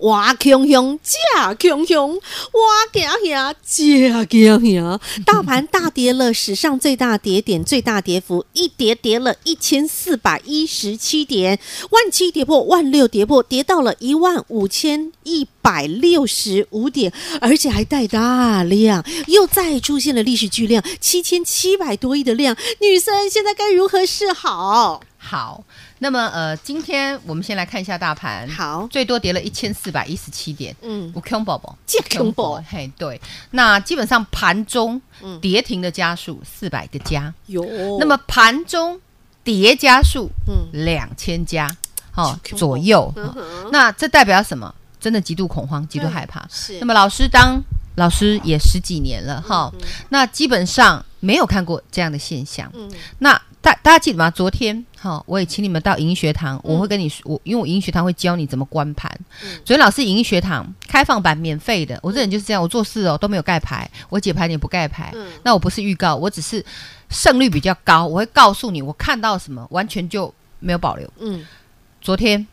哇，强强假强强，哇，惊吓假惊吓！大盘大跌了，史上最大跌点，最大跌幅一跌跌了一千四百一十七点，万七跌破，万六跌破，跌到了一万五千一百六十五点，而且还带大量，又再出现了历史巨量，七千七百多亿的量。女生现在该如何是好？好。那么呃，今天我们先来看一下大盘，好，最多跌了一千四百一十七点，嗯，不恐怖不？恐怖，嘿，对，那基本上盘中跌停的家数四百个家，有、嗯，那么盘中跌家数嗯。两千家，哦左右、哦，那这代表什么？真的极度恐慌，极度害怕。是，那么老师当老师也十几年了哈、那基本上没有看过这样的现象，嗯，那。大大家记得吗？昨天哈、哦，我也请你们到影音学堂，嗯、我会跟你说，我因为我影音学堂会教你怎么观盘。嗯、昨天老师影音学堂开放版免费的，我这人就是这样，我做事哦都没有盖牌，我解盘也不盖牌。嗯、那我不是预告，我只是胜率比较高，我会告诉你我看到什么，完全就没有保留。嗯，昨天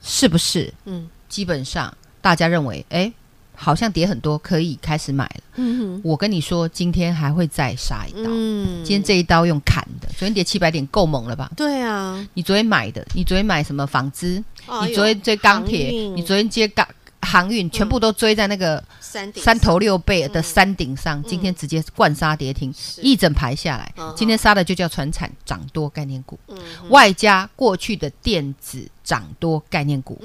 是不是？嗯，基本上大家认为，哎。好像跌很多，可以开始买了。我跟你说，今天还会再杀一刀。嗯，今天这一刀用砍的，昨天跌七百点够猛了吧？对啊，你昨天买的，你昨天买什么纺织？你昨天追钢铁，你昨天接钢航运，全部都追在那个三头六臂的山顶上。今天直接灌杀跌停，一整排下来，今天杀的就叫船产涨多概念股，外加过去的电子。涨多概念股，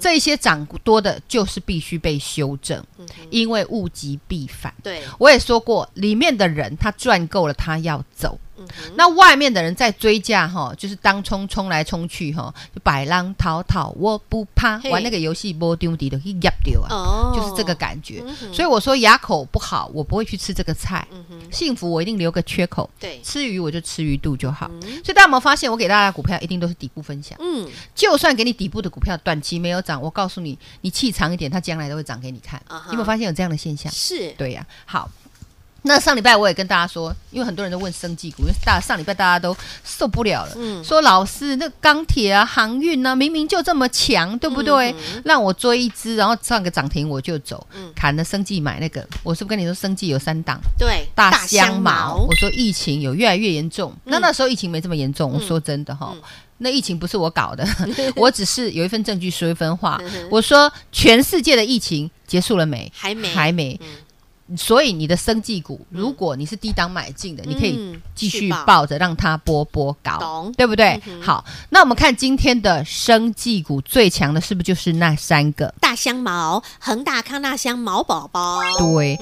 这些涨多的，就是必须被修正，嗯，因为物极必反。对，我也说过，里面的人他赚够了，他要走。嗯、那外面的人在追价哈，就是当冲冲来冲去哈，就百浪淘淘，我不怕。玩那个游戏波丢底的一压丢啊，哦、就是这个感觉。嗯、所以我说牙口不好，我不会去吃这个菜。嗯、幸福我一定留个缺口。对，吃鱼我就吃鱼肚就好。嗯、所以大家有没有发现，我给大家的股票一定都是底部分享。嗯，就算给你底部的股票短期没有涨，我告诉你，你气长一点，它将来都会涨给你看。你有没有发现有这样的现象？是对呀、啊。好。那上礼拜我也跟大家说，因为很多人都问生技股，因为大上礼拜大家都受不了了，嗯，说老师那钢铁啊、航运啊，明明就这么强，对不对？让我追一只，然后上个涨停我就走，嗯、砍了生技买那个，我是不是跟你说生技有三档？对，大香茅。我说疫情有越来越严重，嗯、那那时候疫情没这么严重，我说真的哈，嗯、那疫情不是我搞的，我只是有一份证据说一分话。我说全世界的疫情结束了没？还没，还没。嗯所以你的生技股，如果你是低档买进的，嗯、你可以继续抱着，让它波波高，懂对不对？嗯、好，那我们看今天的生技股最强的是不是就是那三个？大香茅、恒大、康大香、毛宝宝。对，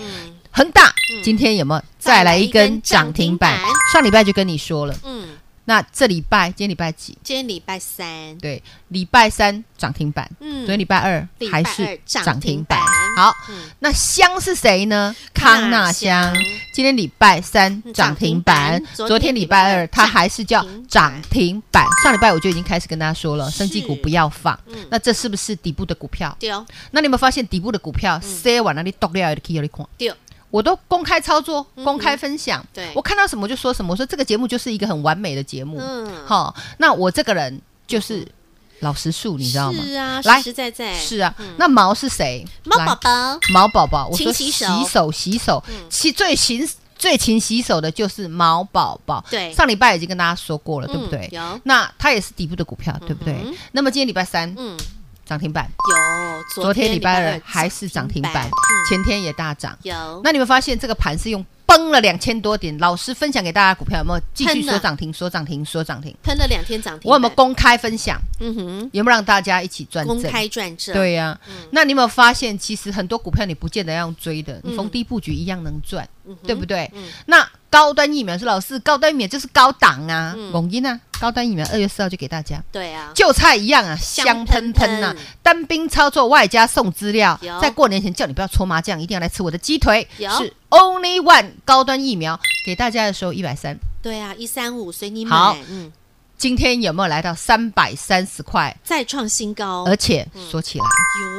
恒、嗯、大今天有没有再来一根涨停板？上礼拜就跟你说了，嗯。那这礼拜，今天礼拜几？今天礼拜三。对，礼拜三涨停板。嗯，昨天礼拜二还是涨停板。好，那香是谁呢？康纳香。今天礼拜三涨停板，昨天礼拜二它还是叫涨停板。上礼拜我就已经开始跟大家说了，生技股不要放。那这是不是底部的股票？那你有没有发现底部的股票塞完那里剁掉的 key 有看？对。我都公开操作，公开分享。嗯、对，我看到什么就说什么。我说这个节目就是一个很完美的节目。嗯，好，那我这个人就是老实树，你知道吗？是啊，来实实在在。是啊，嗯、那毛是谁？毛宝宝，毛宝宝。我说洗手，洗手，洗最勤最勤洗手的就是毛宝宝。对，上礼拜已经跟大家说过了，对不对？那它也是底部的股票，对不对？嗯、那么今天礼拜三，嗯。涨停板有，昨天礼拜二还是涨停板，前天也大涨。有，那你们发现这个盘是用崩了两千多点，老师分享给大家股票有没有继续说涨停？说涨停？说涨停？喷了两天涨停，我有没有公开分享？嗯哼，有没有让大家一起赚？公开赚挣？对呀、啊。嗯、那你有没有发现，其实很多股票你不见得要用追的，你逢低布局一样能赚，嗯、对不对？嗯、那高端疫苗是老师，高端疫苗就是高档啊，猛音、嗯、啊，高端疫苗二月四号就给大家，对啊，就菜一样啊，香喷喷呐、啊，单兵操作外加送资料，在过年前叫你不要搓麻将，一定要来吃我的鸡腿，是 Only One 高端疫苗给大家的时候一百三，对啊，一三五随你买，好，嗯。今天有没有来到三百三十块，再创新高？而且锁起来，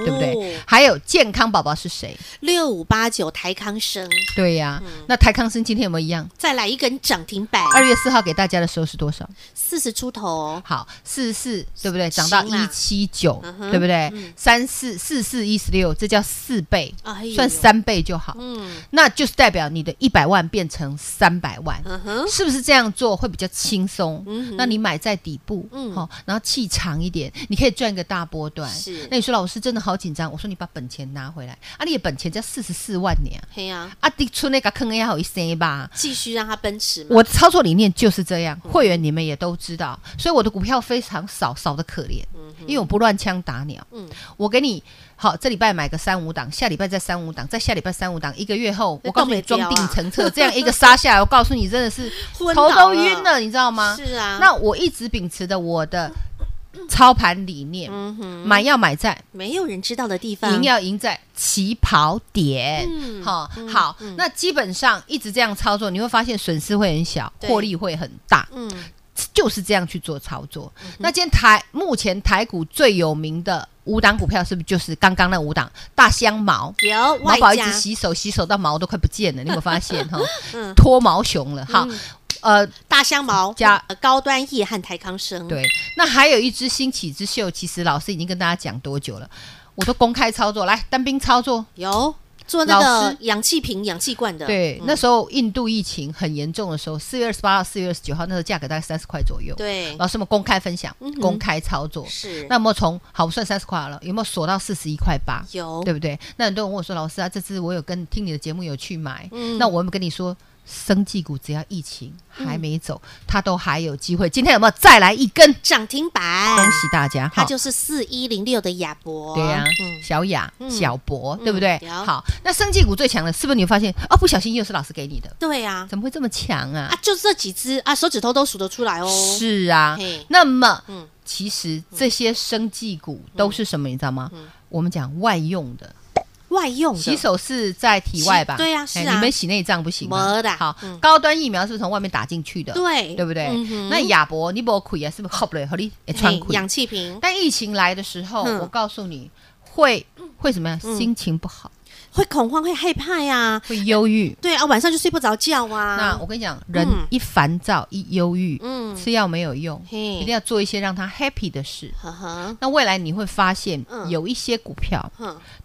对不对？还有健康宝宝是谁？六五八九台康生。对呀，那台康生今天有没有一样？再来一根涨停板。二月四号给大家的时候是多少？四十出头。好，四十四，对不对？涨到一七九，对不对？三四四四一十六，这叫四倍，算三倍就好。嗯，那就是代表你的一百万变成三百万，是不是这样做会比较轻松？嗯，那你买。在底部，嗯，好，然后气长一点，你可以赚一个大波段。是，那你说老师真的好紧张。我说你把本钱拿回来，啊，你的本钱在四十四万年，嘿呀，啊，你出那个坑也好一些吧，继续让它奔驰。我的操作理念就是这样，会员你们也都知道，所以我的股票非常少，少的可怜，因为我不乱枪打鸟。嗯，我给你好，这礼拜买个三五档，下礼拜再三五档，再下礼拜三五档，一个月后我告诉你装订成册，这样一个杀下来，我告诉你真的是头都晕了，你知道吗？是啊，那我一直秉持的我的操盘理念，嗯、买要买在没有人知道的地方，赢要赢在起跑点。好、嗯，好，嗯、那基本上一直这样操作，你会发现损失会很小，获利会很大。嗯，就是这样去做操作。嗯、那今天台目前台股最有名的五档股票，是不是就是刚刚那五档大香毛？有毛宝一直洗手，洗手到毛都快不见了，你有没有发现？哈？脱毛熊了，好。嗯。呃，大香茅加高端 E 和台康生，对，那还有一只新起之秀，其实老师已经跟大家讲多久了，我都公开操作，来单兵操作，有做那个氧气瓶、氧气罐的，对，那时候印度疫情很严重的时候，四月二十八号、四月二十九号，那时候价格大概三十块左右，对，老师们公开分享、公开操作，是，那么从好算三十块了，有没有锁到四十一块八？有，对不对？那很多人问我说，老师啊，这次我有跟听你的节目有去买，那我有没有跟你说？生技股只要疫情还没走，嗯、它都还有机会。今天有没有再来一根涨停板？恭喜大家！它就是四一零六的亚博，对呀、啊，嗯、小亚、嗯、小博，对不对？嗯、好，那生技股最强的，是不是？你会发现哦，不小心又是老师给你的。对呀、啊，怎么会这么强啊？啊，就这几只啊，手指头都数得出来哦。是啊，那么，嗯、其实这些生技股都是什么？你知道吗？嗯、我们讲外用的。外用洗手是在体外吧？对呀，是啊。你们洗内脏不行吗？好，高端疫苗是从外面打进去的，对，对不对？那亚博你不亏啊？是不是？好不嘞，合理也穿亏。氧气瓶。但疫情来的时候，我告诉你会会什么样？心情不好。会恐慌，会害怕呀，会忧郁，对啊，晚上就睡不着觉啊。那我跟你讲，人一烦躁，一忧郁，嗯，吃药没有用，一定要做一些让他 happy 的事。那未来你会发现，有一些股票，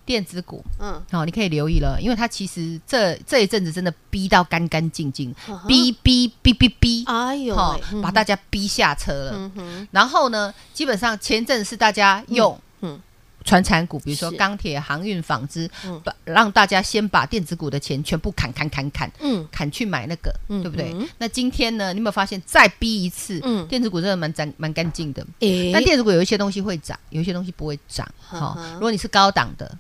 电子股，嗯，好，你可以留意了，因为它其实这这一阵子真的逼到干干净净，逼逼逼逼逼，哎呦，把大家逼下车了。然后呢，基本上前阵是大家用，嗯。传产股，比如说钢铁、航运、纺织，把让大家先把电子股的钱全部砍砍砍砍，嗯，砍去买那个，对不对？那今天呢，你有没有发现再逼一次？嗯，电子股真的蛮干蛮干净的。诶，但电子股有一些东西会涨，有一些东西不会涨。好，如果你是高档的。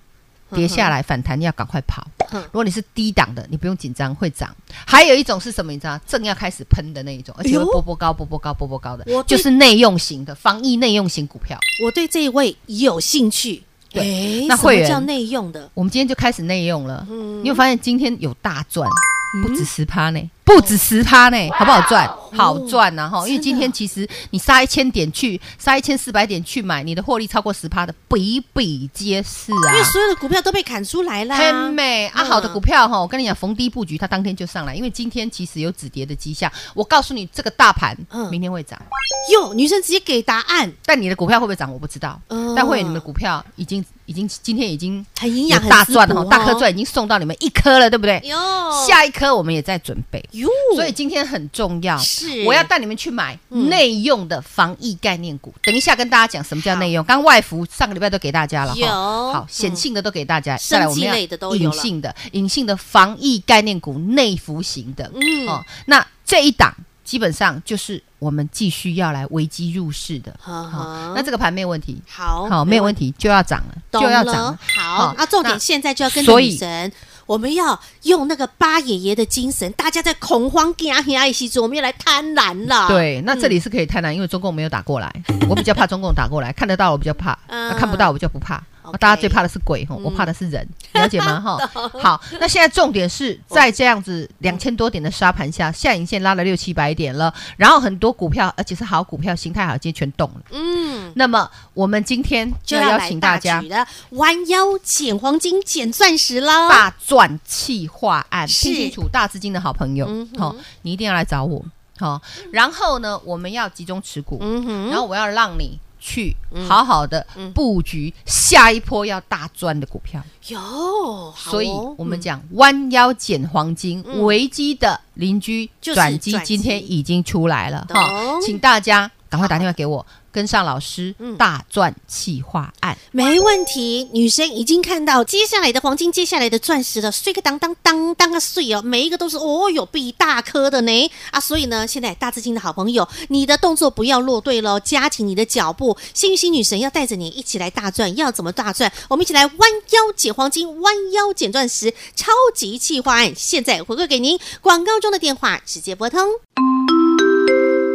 跌下来反弹，你要赶快跑。如果你是低档的，你不用紧张，会涨。还有一种是什么？你知道，正要开始喷的那一种，而且会波波高、波波高、波波高的，就是内用型的防疫内用型股票。我对这一位有兴趣。对，那会员叫内用的，我们今天就开始内用了。你有发现今天有大赚，不止十趴呢。不止十趴呢，好不好赚？好赚呐哈！因为今天其实你杀一千点去，杀一千四百点去买，你的获利超过十趴的比比皆是啊！因为所有的股票都被砍出来了，很美啊！好的股票哈，我跟你讲，逢低布局，它当天就上来。因为今天其实有止跌的迹象，我告诉你，这个大盘明天会涨。哟，女生直接给答案，但你的股票会不会涨？我不知道。但会员你们的股票已经。已经今天已经很营养大钻了，大颗钻已经送到你们一颗了，对不对？哟，下一颗我们也在准备。哟，所以今天很重要，是。我要带你们去买内用的防疫概念股。等一下跟大家讲什么叫内用。刚外服上个礼拜都给大家了，有。好显性的都给大家，再来我们要隐性的隐性的防疫概念股内服型的，嗯。哦，那这一档基本上就是。我们继续要来危机入市的，好，那这个盘没有问题，好，好，没有问题，就要涨了，就要涨了，好，那重点现在就要跟着女神，我们要用那个八爷爷的精神，大家在恐慌惊吓的时候，我们要来贪婪了，对，那这里是可以贪婪，因为中共没有打过来，我比较怕中共打过来，看得到我比较怕，看不到我就不怕。大家最怕的是鬼哈，我怕的是人，了解吗？哈，好，那现在重点是在这样子两千多点的沙盘下，下影线拉了六七百点了，然后很多股票，而且是好股票，形态好，今天全动了。嗯，那么我们今天就要邀请大家弯腰捡黄金、捡钻石啦，大赚气化案，听清楚，大资金的好朋友，好，你一定要来找我，好，然后呢，我们要集中持股，嗯哼，然后我要让你。去好好的布局下一波要大赚的股票，有，所以我们讲弯腰捡黄金，危机的邻居转机今天已经出来了哈，请大家赶快打电话给我。跟上老师，大赚企划案没问题。女生已经看到接下来的黄金，接下来的钻石了，碎个当当当当个碎哦，每一个都是哦哟，比大颗的呢啊！所以呢，现在大资金的好朋友，你的动作不要落队喽，加紧你的脚步。幸运星女神要带着你一起来大赚，要怎么大赚？我们一起来弯腰捡黄金，弯腰捡钻石，超级企划案，现在回馈给您。广告中的电话直接拨通。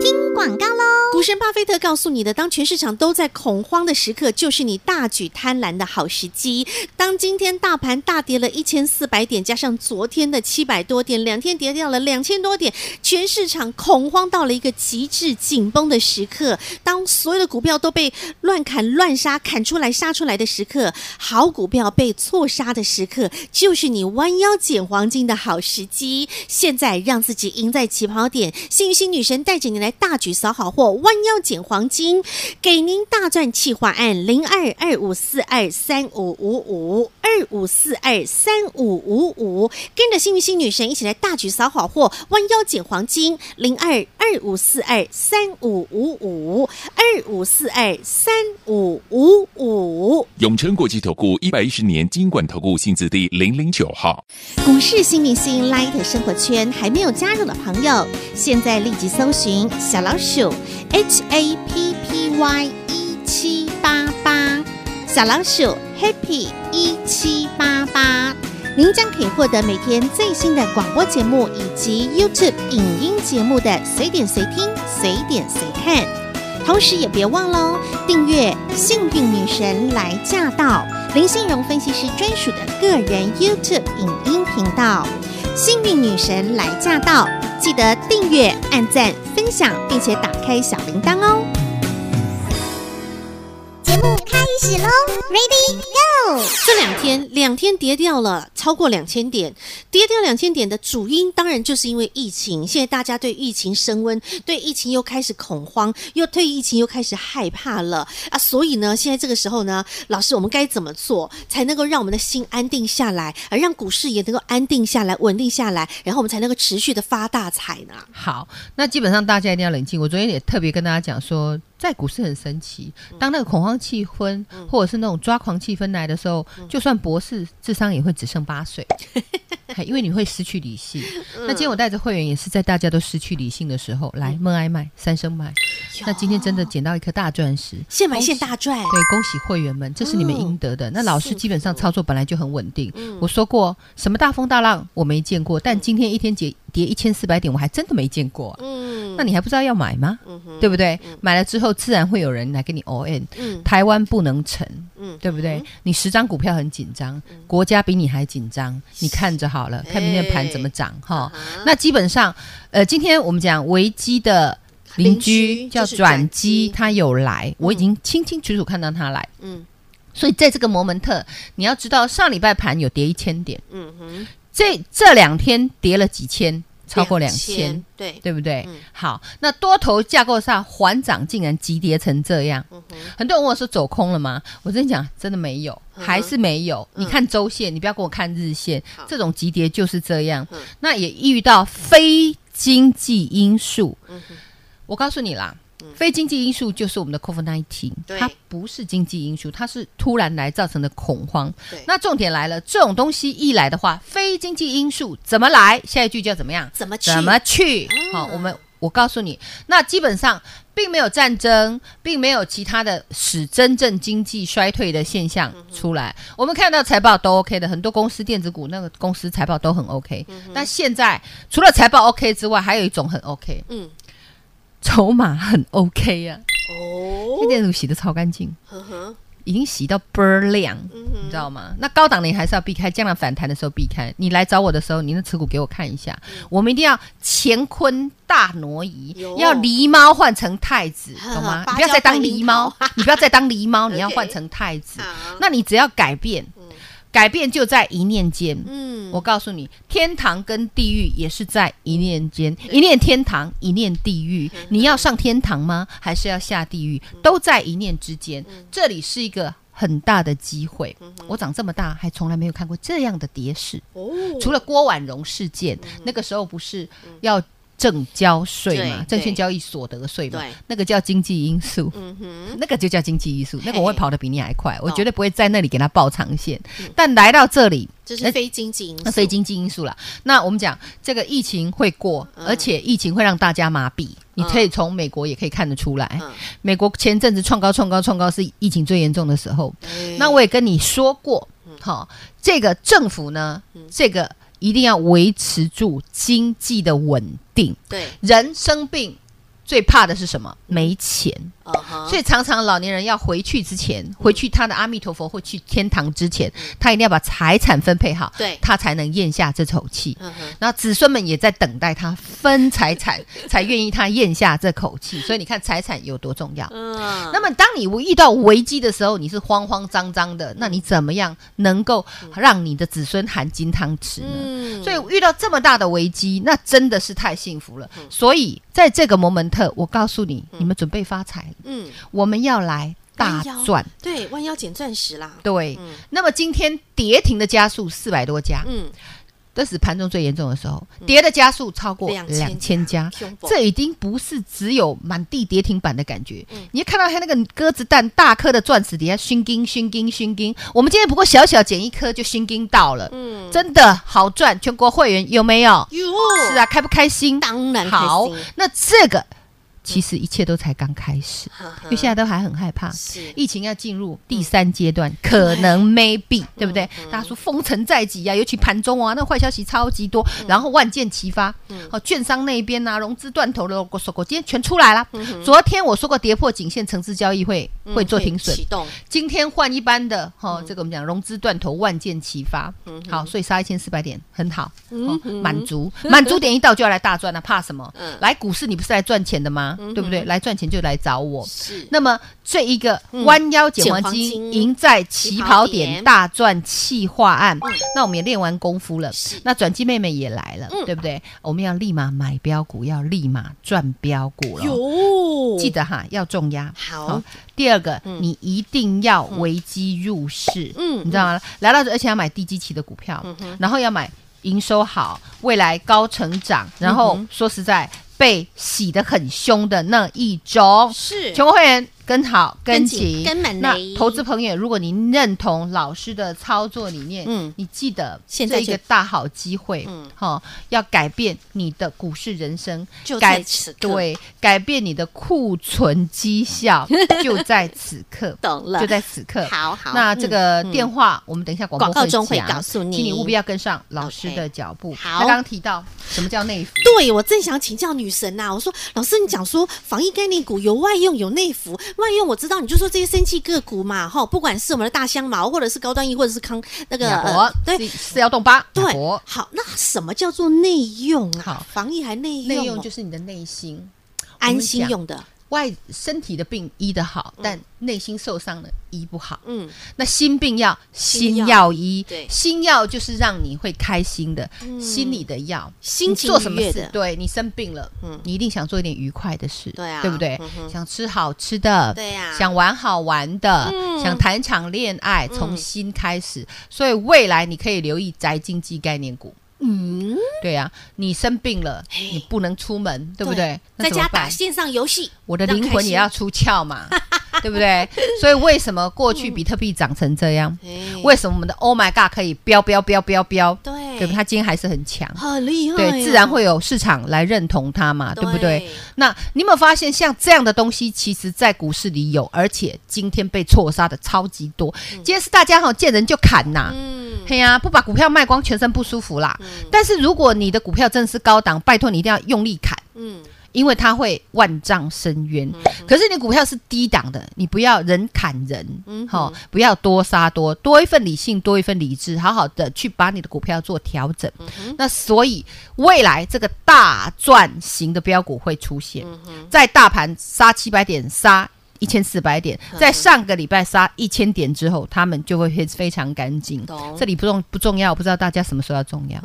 听广告喽！股神巴菲特告诉你的，当全市场都在恐慌的时刻，就是你大举贪婪的好时机。当今天大盘大跌了一千四百点，加上昨天的七百多点，两天跌掉了两千多点，全市场恐慌到了一个极致紧绷的时刻。当所有的股票都被乱砍乱杀，砍出来杀出来的时刻，好股票被错杀的时刻，就是你弯腰捡黄金的好时机。现在让自己赢在起跑点，幸运星女神带着你来大举扫好货。弯腰捡黄金，给您大赚企划案零二二五四二三五五五二五四二三五五五，跟着幸运星女神一起来大举扫好货，弯腰捡黄金零二二五四二三五五五二五四二三五五五。永诚国际投顾一百一十年金管投顾新字第零零九号。股市新明星 Light 生活圈还没有加入的朋友，现在立即搜寻小老鼠。H A P P Y 一七八八，小老鼠 Happy 一七八八，您将可以获得每天最新的广播节目以及 YouTube 影音节目的随点随听、随点随看。同时也别忘喽，订阅《幸运女神来驾到》林信荣分析师专属的个人 YouTube 影音频道《幸运女神来驾到》。记得订阅、按赞、分享，并且打开小铃铛哦！节目开始喽，Ready Go！这两天两天跌掉了超过两千点，跌掉两千点的主因当然就是因为疫情。现在大家对疫情升温，对疫情又开始恐慌，又对疫情又开始害怕了啊！所以呢，现在这个时候呢，老师，我们该怎么做才能够让我们的心安定下来，而让股市也能够安定下来、稳定下来，然后我们才能够持续的发大财呢？好，那基本上大家一定要冷静。我昨天也特别跟大家讲说。在股市很神奇，当那个恐慌气氛或者是那种抓狂气氛来的时候，就算博士智商也会只剩八岁，因为你会失去理性。那今天我带着会员也是在大家都失去理性的时候来闷挨卖三生卖。那今天真的捡到一颗大钻石，现买现大赚。对，恭喜会员们，这是你们应得的。那老师基本上操作本来就很稳定。我说过什么大风大浪我没见过，但今天一天跌跌一千四百点，我还真的没见过。嗯，那你还不知道要买吗？对不对？买了之后。自然会有人来跟你 all in，嗯，台湾不能成，嗯，对不对？你十张股票很紧张，国家比你还紧张，你看着好了，看明天盘怎么涨哈。那基本上，呃，今天我们讲危机的邻居叫转机，他有来，我已经清清楚楚看到他来，嗯，所以在这个摩门特，你要知道上礼拜盘有跌一千点，嗯哼，这这两天跌了几千。超过两千，对对不对？嗯、好，那多头架构上缓涨竟然急跌成这样，嗯、很多人问我说走空了吗？我跟你讲，真的没有，还是没有。嗯、你看周线，你不要给我看日线，这种急跌就是这样。嗯、那也遇到非经济因素，嗯、我告诉你啦。非经济因素就是我们的 COVID-19，对它不是经济因素，它是突然来造成的恐慌。那重点来了，这种东西一来的话，非经济因素怎么来？下一句就要怎么样？怎么去？怎么去？嗯、好，我们我告诉你，那基本上并没有战争，并没有其他的使真正经济衰退的现象出来。嗯、我们看到财报都 OK 的，很多公司电子股那个公司财报都很 OK。嗯、哼但现在除了财报 OK 之外，还有一种很 OK。嗯。筹码很 OK 呀、啊，哦，现在洗的超干净，呵呵已经洗到倍儿亮，嗯、你知道吗？那高档的你还是要避开，将来反弹的时候避开。你来找我的时候，你的持股给我看一下，嗯、我们一定要乾坤大挪移，要狸猫换成太子，懂吗？你不要再当狸猫，你不要再当狸猫，你要换成太子。那你只要改变。改变就在一念间。嗯，我告诉你，天堂跟地狱也是在一念间，一念天堂，一念地狱。你要上天堂吗？还是要下地狱？嗯、都在一念之间。嗯、这里是一个很大的机会。我长这么大，还从来没有看过这样的跌势。哦，除了郭婉容事件，那个时候不是要。证交税嘛，证券交易所得税嘛，那个叫经济因素，嗯哼，那个就叫经济因素，那个我会跑得比你还快，我绝对不会在那里给他报长线。但来到这里，这是非经济因素，那非经济因素了。那我们讲这个疫情会过，而且疫情会让大家麻痹。你可以从美国也可以看得出来，美国前阵子创高、创高、创高是疫情最严重的时候。那我也跟你说过，好，这个政府呢，这个。一定要维持住经济的稳定。对，人生病最怕的是什么？没钱。Uh huh. 所以常常老年人要回去之前，回去他的阿弥陀佛会去天堂之前，他一定要把财产分配好，对，他才能咽下这口气。Uh huh. 然后子孙们也在等待他分财产，才愿意他咽下这口气。所以你看财产有多重要。嗯、uh，huh. 那么当你遇到危机的时候，你是慌慌张张的，那你怎么样能够让你的子孙含金汤匙呢？嗯、uh，huh. 所以遇到这么大的危机，那真的是太幸福了。Uh. 所以在这个 moment，我告诉你，你们准备发财。嗯，我们要来大赚，对，弯腰捡钻石啦。对，嗯、那么今天跌停的家数四百多家，嗯，这是盘中最严重的时候，跌的家数超过两千家，这已经不是只有满地跌停板的感觉。嗯、你看到它那个鸽子蛋大颗的钻石底下熏金熏金熏金，我们今天不过小小捡一颗就熏金到了，嗯，真的好赚，全国会员有没有？有，是啊，开不开心？当然好，那这个。其实一切都才刚开始，因为现在都还很害怕。是疫情要进入第三阶段，可能 maybe 对不对？大家说封城在即啊，尤其盘中啊，那坏消息超级多，然后万箭齐发。好，券商那边啊，融资断头的，我说过，今天全出来了。昨天我说过，跌破颈线，城市交易会会做停损。启动。今天换一般的哈，这个我们讲融资断头，万箭齐发。好，所以杀一千四百点很好，满足满足点一到就要来大赚了，怕什么？来股市你不是来赚钱的吗？对不对？来赚钱就来找我。是。那么这一个弯腰捡黄金，赢在起跑点，大赚企划案。那我们也练完功夫了。那转机妹妹也来了，对不对？我们要立马买标股，要立马赚标股了。哟，记得哈，要重压。好。第二个，你一定要危机入市。嗯，你知道吗？来到这，而且要买低基期的股票，然后要买营收好、未来高成长。然后说实在。被洗得很凶的那一种，是全国会员。跟好跟紧，跟投资朋友，如果您认同老师的操作理念，嗯，你记得现在一个大好机会，嗯，哈，要改变你的股市人生，就在此刻，对，改变你的库存绩效，就在此刻，懂了，就在此刻。好好，那这个电话，我们等一下广告中会告诉你，请你务必要跟上老师的脚步。好，他刚刚提到什么叫内服？对，我正想请教女神呐，我说老师，你讲说防疫概念股有外用有内服。万一我知道，你就说这些生气个股嘛，哈，不管是我们的大香茅，或者是高端一或者是康那个呃，对，四幺洞八，对，好，那什么叫做内用啊？好，防疫还内用？内用就是你的内心安心用的。外身体的病医得好，嗯、但内心受伤的医不好。嗯，那心病要心药。医，对，心药就是让你会开心的，嗯、心里的药，心情做什么事？对，你生病了，嗯，你一定想做一点愉快的事，对啊，对不对？嗯、想吃好吃的，对呀、啊，想玩好玩的，嗯、想谈场恋爱，从心开始。所以未来你可以留意宅经济概念股。嗯，对呀、啊，你生病了，你不能出门，对不对？在家打线上游戏，我的灵魂也要出窍嘛，对不对？所以为什么过去比特币涨成这样？为什么我们的 Oh my God 可以飙飙飙飙飙？对，对不？他今天还是很强，很厉害。对，自然会有市场来认同他嘛，对不对？那你有没有发现，像这样的东西，其实在股市里有，而且今天被错杀的超级多。今天是大家哈见人就砍呐，嗯，嘿呀，不把股票卖光，全身不舒服啦。但是如果你的股票真的是高档，拜托你一定要用力砍，嗯，因为它会万丈深渊。可是你股票是低档的，你不要人砍人，嗯，好，不要多杀多，多一份理性，多一份理智，好好的去把你的股票做调整。那所以未来这个大赚型的标股会出现，在大盘杀七百点杀。一千四百点，在上个礼拜杀一千点之后，他们就会非常干净。这里不重不重要，我不知道大家什么时候要重要。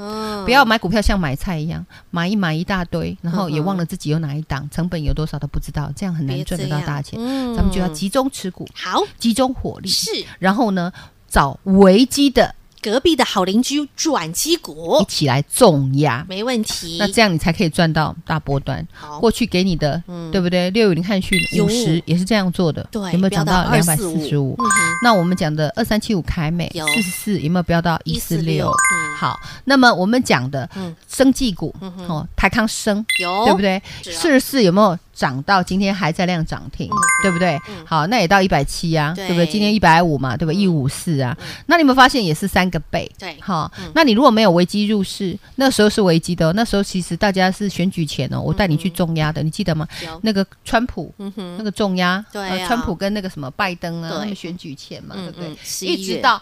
不要买股票像买菜一样，买一买一大堆，然后也忘了自己有哪一档，成本有多少都不知道，这样很难赚得到大钱。咱们就要集中持股，好，集中火力，是。然后呢，找危机的。隔壁的好邻居转机股一起来重压，没问题。那这样你才可以赚到大波段。好，过去给你的，嗯、对不对？六五零汉讯五十也是这样做的，对，有没有涨到两百四十五？那我们讲的二三七五凯美四十四有没有飙到一四六？好，那么我们讲的生技股，嗯、哦，台康生有，对不对？四十四有没有？涨到今天还在量涨停，嗯、对不对？嗯、好，那也到一百七啊，对，对不对？今天一百五嘛，对吧？一五四啊，嗯、那你有没有发现也是三个倍？对，好，嗯、那你如果没有危机入市，那时候是危机的，那时候其实大家是选举前哦，我带你去重压的，嗯、你记得吗？有那个川普，嗯、哼那个重压，对、啊呃，川普跟那个什么拜登啊，选举前嘛，对不对？一直到。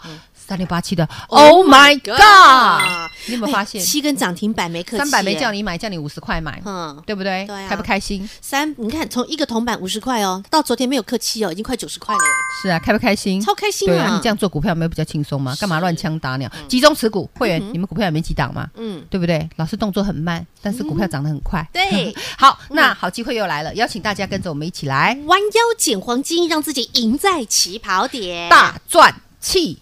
嗯三六八七的，Oh my God！你有没有发现七根涨停板没客气，三百没叫你买，叫你五十块买，嗯，对不对？对，开不开心？三，你看从一个铜板五十块哦，到昨天没有客气哦，已经快九十块了。是啊，开不开心？超开心啊！你这样做股票没有比较轻松吗？干嘛乱枪打鸟？集中持股，会员，你们股票也没几档嘛？嗯，对不对？老师动作很慢，但是股票涨得很快。对，好，那好机会又来了，邀请大家跟着我们一起来弯腰捡黄金，让自己赢在起跑点，大赚企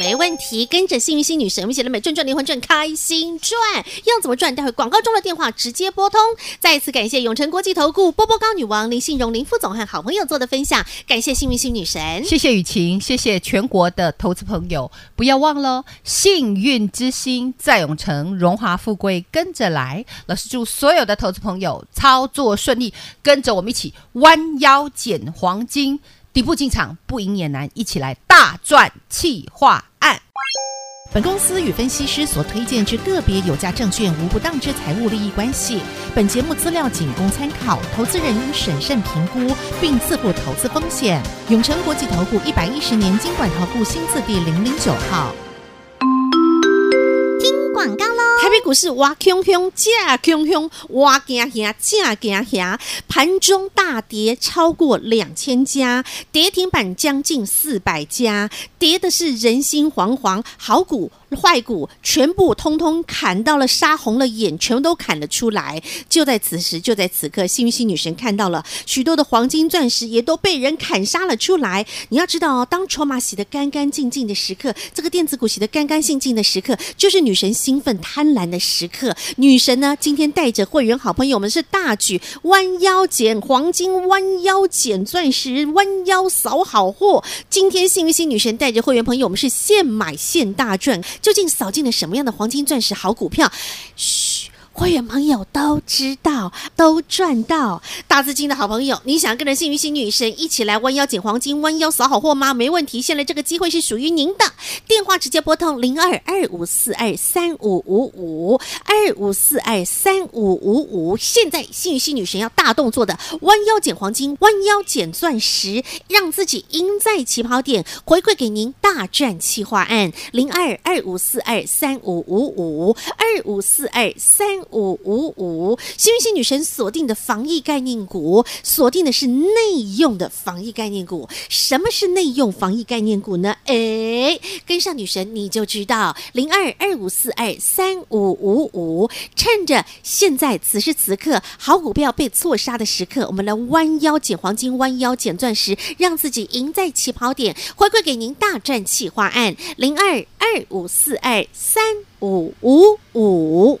没问题，跟着幸运星女神，我们一起来买赚赚灵魂赚，开心赚。要怎么赚？待会广告中的电话直接拨通。再一次感谢永诚国际投顾波波高女王林信荣林副总和好朋友做的分享，感谢幸运星女神，谢谢雨晴，谢谢全国的投资朋友，不要忘了幸运之星在永诚，荣华富贵跟着来。老师祝所有的投资朋友操作顺利，跟着我们一起弯腰捡黄金。底部进场不赢也难，一起来大赚企划案。本公司与分析师所推荐之个别有价证券无不当之财务利益关系。本节目资料仅供参考，投资人应审慎评估并自负投资风险。永诚国际投顾一百一十年经管投顾新字第零零九号。广告喽。台北股市哇，空空，价空空，哇，惊吓，价惊吓，盘中大跌超过两千家，跌停板将近四百家，跌的是人心惶惶，好股。坏股全部通通砍到了，杀红了眼，全部都砍了出来。就在此时，就在此刻，幸运星女神看到了许多的黄金钻石也都被人砍杀了出来。你要知道，当筹码洗得干干净净的时刻，这个电子股洗得干干净净的时刻，就是女神兴奋贪婪的时刻。女神呢，今天带着会员好朋友们是大举弯腰捡黄金，弯腰捡钻石，弯腰扫好货。今天幸运星女神带着会员朋友们是现买现大赚。究竟扫进了什么样的黄金钻石好股票？嘘。会员朋友都知道，都赚到。大资金的好朋友，你想跟着幸运星女神一起来弯腰捡黄金、弯腰扫好货吗？没问题，现在这个机会是属于您的。电话直接拨通零二二五四二三五五五二五四二三五五五。现在幸运星女神要大动作的弯腰捡黄金、弯腰捡钻石，让自己赢在起跑点，回馈给您大赚企划案零二二五四二三五五五二五四二三。五五五。幸运星女神锁定的防疫概念股，锁定的是内用的防疫概念股。什么是内用防疫概念股呢？哎，跟上女神你就知道，零二二五四二三五五五。趁着现在此时此刻好股票被错杀的时刻，我们来弯腰捡黄金，弯腰捡钻石，让自己赢在起跑点，回馈给您大赚企划案零二二五四二三五五五。